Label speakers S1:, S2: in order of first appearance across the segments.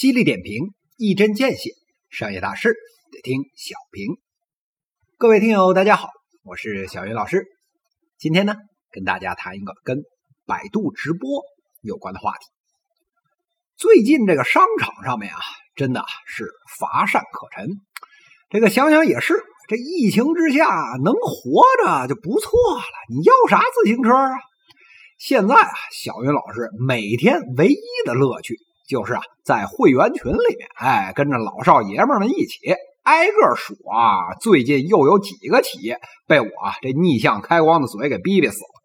S1: 犀利点评，一针见血，商业大事得听小平。各位听友，大家好，我是小云老师。今天呢，跟大家谈一个跟百度直播有关的话题。最近这个商场上面啊，真的是乏善可陈。这个想想也是，这疫情之下能活着就不错了。你要啥自行车啊？现在啊，小云老师每天唯一的乐趣。就是啊，在会员群里面，哎，跟着老少爷们们一起挨个数啊。最近又有几个企业被我这逆向开光的嘴给逼逼死了。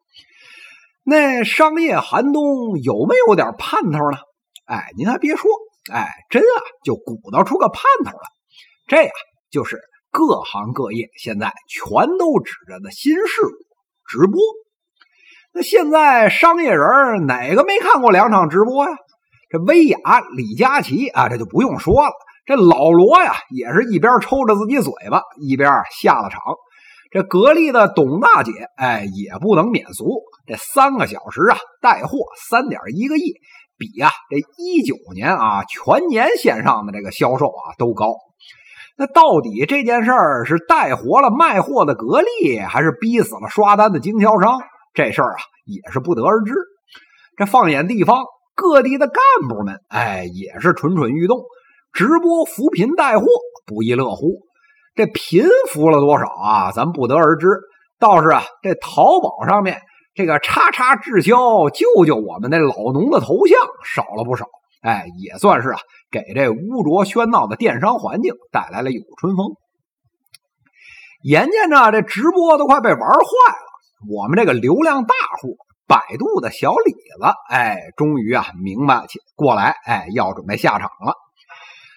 S1: 那商业寒冬有没有点盼头呢？哎，您还别说，哎，真啊，就鼓捣出个盼头来。这呀，就是各行各业现在全都指着的新事物——直播。那现在商业人哪个没看过两场直播呀？这薇娅、李佳琦啊，这就不用说了。这老罗呀，也是一边抽着自己嘴巴，一边下了场。这格力的董大姐，哎，也不能免俗。这三个小时啊，带货三点一个亿，比呀这一九年啊全年线上的这个销售啊都高。那到底这件事儿是带活了卖货的格力，还是逼死了刷单的经销商？这事儿啊也是不得而知。这放眼地方。各地的干部们，哎，也是蠢蠢欲动，直播扶贫带货，不亦乐乎。这贫扶了多少啊？咱不得而知。倒是啊，这淘宝上面这个叉叉滞销，救救我们那老农的头像少了不少。哎，也算是啊，给这污浊喧闹的电商环境带来了一股春风。眼见着这直播都快被玩坏了，我们这个流量大户。百度的小李子，哎，终于啊明白起过来，哎，要准备下场了。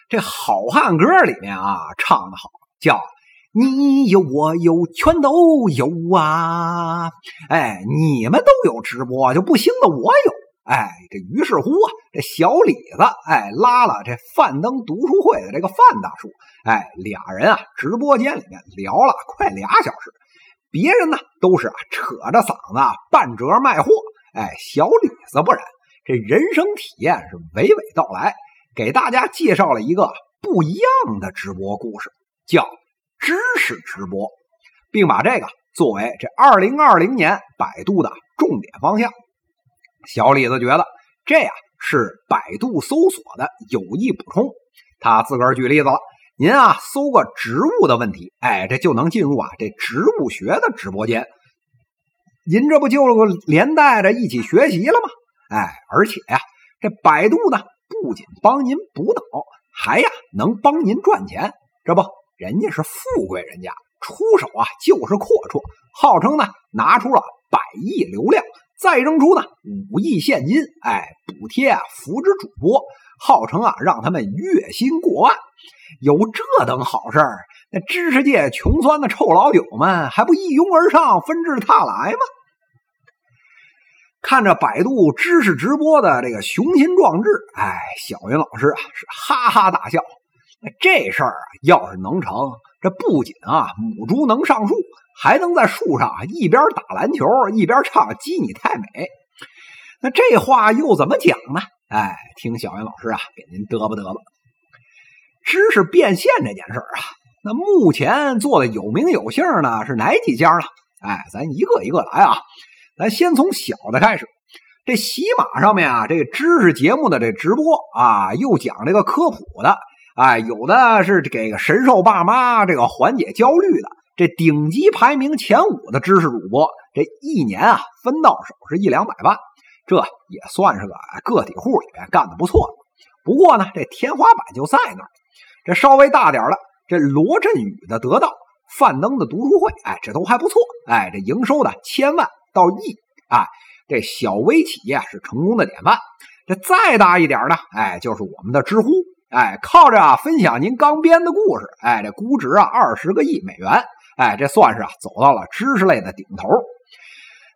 S1: 这好汉歌里面啊唱的好，叫你有我有全都有啊，哎，你们都有直播就不行的，我有，哎，这于是乎啊，这小李子，哎，拉了这范登读书会的这个范大叔，哎，俩人啊直播间里面聊了快俩小时。别人呢都是啊扯着嗓子半折卖货，哎，小李子不然，这人生体验是娓娓道来，给大家介绍了一个不一样的直播故事，叫知识直播，并把这个作为这二零二零年百度的重点方向。小李子觉得这呀是百度搜索的有益补充，他自个儿举例子了。您啊，搜个植物的问题，哎，这就能进入啊这植物学的直播间。您这不就连带着一起学习了吗？哎，而且呀，这百度呢，不仅帮您补脑，还呀能帮您赚钱。这不，人家是富贵人家，出手啊就是阔绰，号称呢拿出了百亿流量，再扔出呢五亿现金，哎，补贴啊扶植主播，号称啊让他们月薪过万。有这等好事儿，那知识界穷酸的臭老九们还不一拥而上，纷至沓来吗？看着百度知识直播的这个雄心壮志，哎，小云老师啊是哈哈大笑。那这事儿啊，要是能成，这不仅啊母猪能上树，还能在树上一边打篮球一边唱《鸡你太美》。那这话又怎么讲呢？哎，听小云老师啊给您嘚吧嘚吧。知识变现这件事儿啊，那目前做的有名有姓呢是哪几家呢？哎，咱一个一个来啊。咱先从小的开始。这喜马上面啊，这个知识节目的这直播啊，又讲这个科普的，哎，有的是给个神兽爸妈这个缓解焦虑的。这顶级排名前五的知识主播，这一年啊分到手是一两百万，这也算是个个体户里面干的不错的。不过呢，这天花板就在那儿。这稍微大点了，这罗振宇的得到，范登的读书会，哎，这都还不错，哎，这营收的千万到亿，啊，这小微企业是成功的典范。这再大一点呢，哎，就是我们的知乎，哎，靠着啊分享您刚编的故事，哎，这估值啊二十个亿美元，哎，这算是啊走到了知识类的顶头。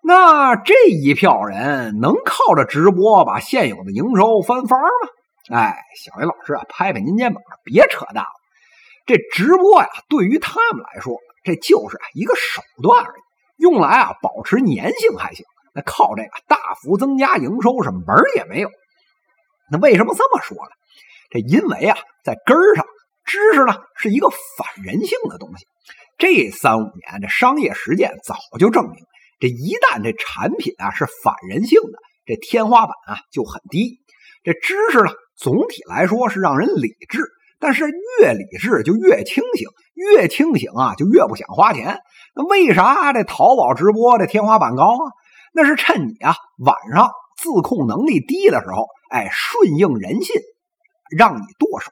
S1: 那这一票人能靠着直播把现有的营收翻番吗？哎，小云老师啊，拍拍您肩膀，别扯淡了。这直播呀，对于他们来说，这就是一个手段而已，用来啊保持粘性还行。那靠这个大幅增加营收是门儿也没有。那为什么这么说呢？这因为啊，在根儿上，知识呢是一个反人性的东西。这三五年，这商业实践早就证明，这一旦这产品啊是反人性的，这天花板啊就很低。这知识呢，总体来说是让人理智，但是越理智就越清醒，越清醒啊就越不想花钱。那为啥这淘宝直播这天花板高啊？那是趁你啊晚上自控能力低的时候，哎，顺应人性。让你剁手，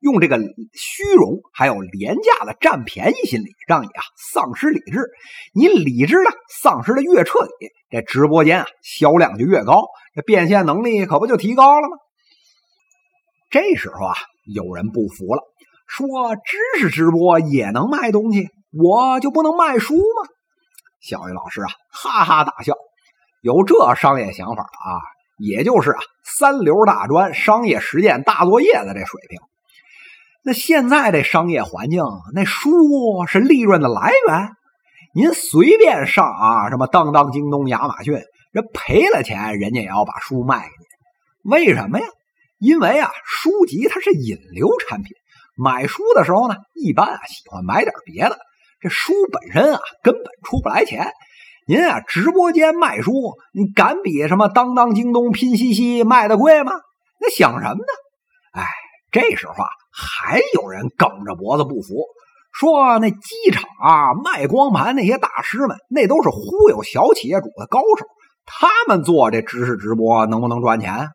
S1: 用这个虚荣还有廉价的占便宜心理，让你啊丧失理智。你理智呢丧失的越彻底，这直播间啊销量就越高，这变现能力可不就提高了吗？这时候啊，有人不服了，说知识直播也能卖东西，我就不能卖书吗？小鱼老师啊，哈哈大笑，有这商业想法啊！也就是啊，三流大专商业实践大作业的这水平。那现在这商业环境，那书是利润的来源。您随便上啊，什么当当、京东、亚马逊，人赔了钱，人家也要把书卖给你。为什么呀？因为啊，书籍它是引流产品，买书的时候呢，一般啊喜欢买点别的。这书本身啊，根本出不来钱。您啊，直播间卖书，你敢比什么当当、京东、拼夕夕卖的贵吗？那想什么呢？哎，这时候啊，还有人梗着脖子不服，说那机场啊卖光盘那些大师们，那都是忽悠小企业主的高手，他们做这知识直播能不能赚钱？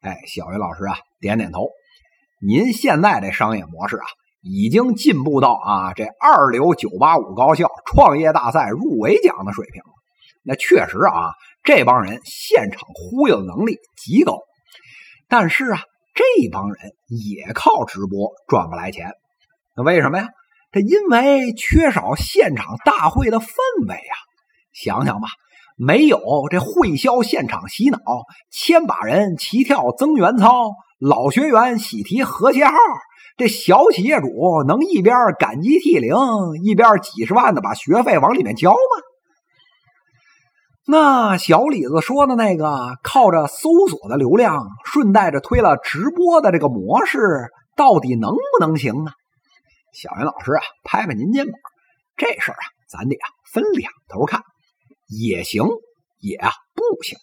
S1: 哎，小云老师啊，点点头。您现在这商业模式啊。已经进步到啊，这二流九八五高校创业大赛入围奖的水平了。那确实啊，这帮人现场忽悠能力极高。但是啊，这帮人也靠直播赚不来钱。那为什么呀？这因为缺少现场大会的氛围啊。想想吧，没有这会销现场洗脑，千把人齐跳增援操，老学员喜提和谐号。这小企业主能一边感激涕零，一边几十万的把学费往里面交吗？那小李子说的那个靠着搜索的流量，顺带着推了直播的这个模式，到底能不能行呢？小云老师啊，拍拍您肩膀，这事儿啊，咱得啊分两头看，也行，也啊不行。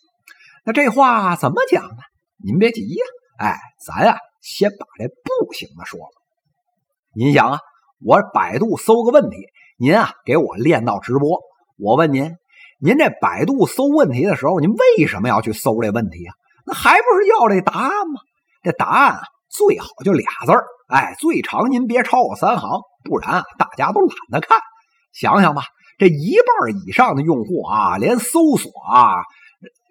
S1: 那这话怎么讲呢？您别急呀，哎，咱呀。先把这不行的说了。您想啊，我百度搜个问题，您啊给我练到直播。我问您，您这百度搜问题的时候，您为什么要去搜这问题啊？那还不是要这答案吗？这答案啊，最好就俩字儿，哎，最长您别超过三行，不然啊，大家都懒得看。想想吧，这一半以上的用户啊，连搜索啊，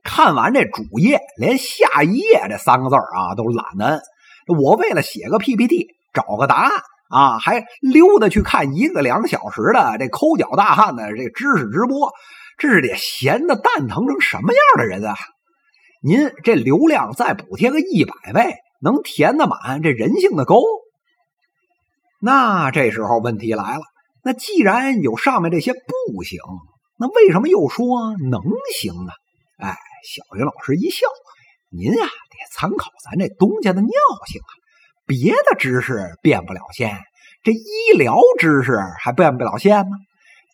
S1: 看完这主页，连下一页这三个字啊，都懒得摁。我为了写个 PPT，找个答案啊，还溜达去看一个两小时的这抠脚大汉的这知识直播，这是得闲的蛋疼成什么样的人啊？您这流量再补贴个一百倍，能填得满这人性的沟？那这时候问题来了，那既然有上面这些不行，那为什么又说能行呢？哎，小云老师一笑。您呀，得参考咱这东家的尿性啊！别的知识变不了现，这医疗知识还变不了现吗？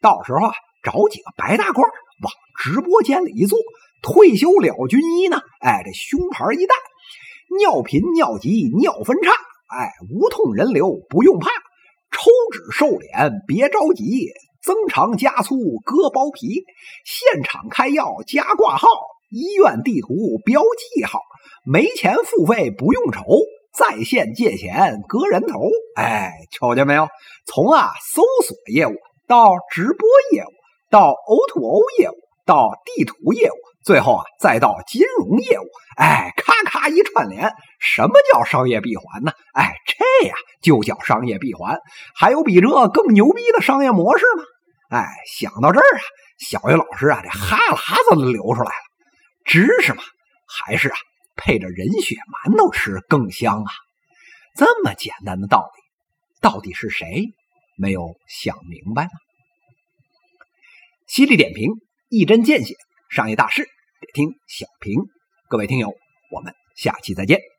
S1: 到时候啊，找几个白大褂往直播间里一坐，退休了军医呢，哎，这胸牌一戴，尿频、尿急、尿分叉，哎，无痛人流不用怕，抽脂瘦脸别着急，增长加粗割包皮，现场开药加挂号。医院地图标记号，没钱付费不用愁，在线借钱割人头。哎，瞅见没有？从啊搜索业务到直播业务，到 O to O 业务，到地图业务，最后啊再到金融业务。哎，咔咔一串联，什么叫商业闭环呢？哎，这呀就叫商业闭环。还有比这更牛逼的商业模式吗？哎，想到这儿啊，小鱼老师啊这哈喇子都流出来了。知识嘛，还是啊，配着人血馒头吃更香啊！这么简单的道理，到底是谁没有想明白呢？犀利点评，一针见血，商业大事得听小平。各位听友，我们下期再见。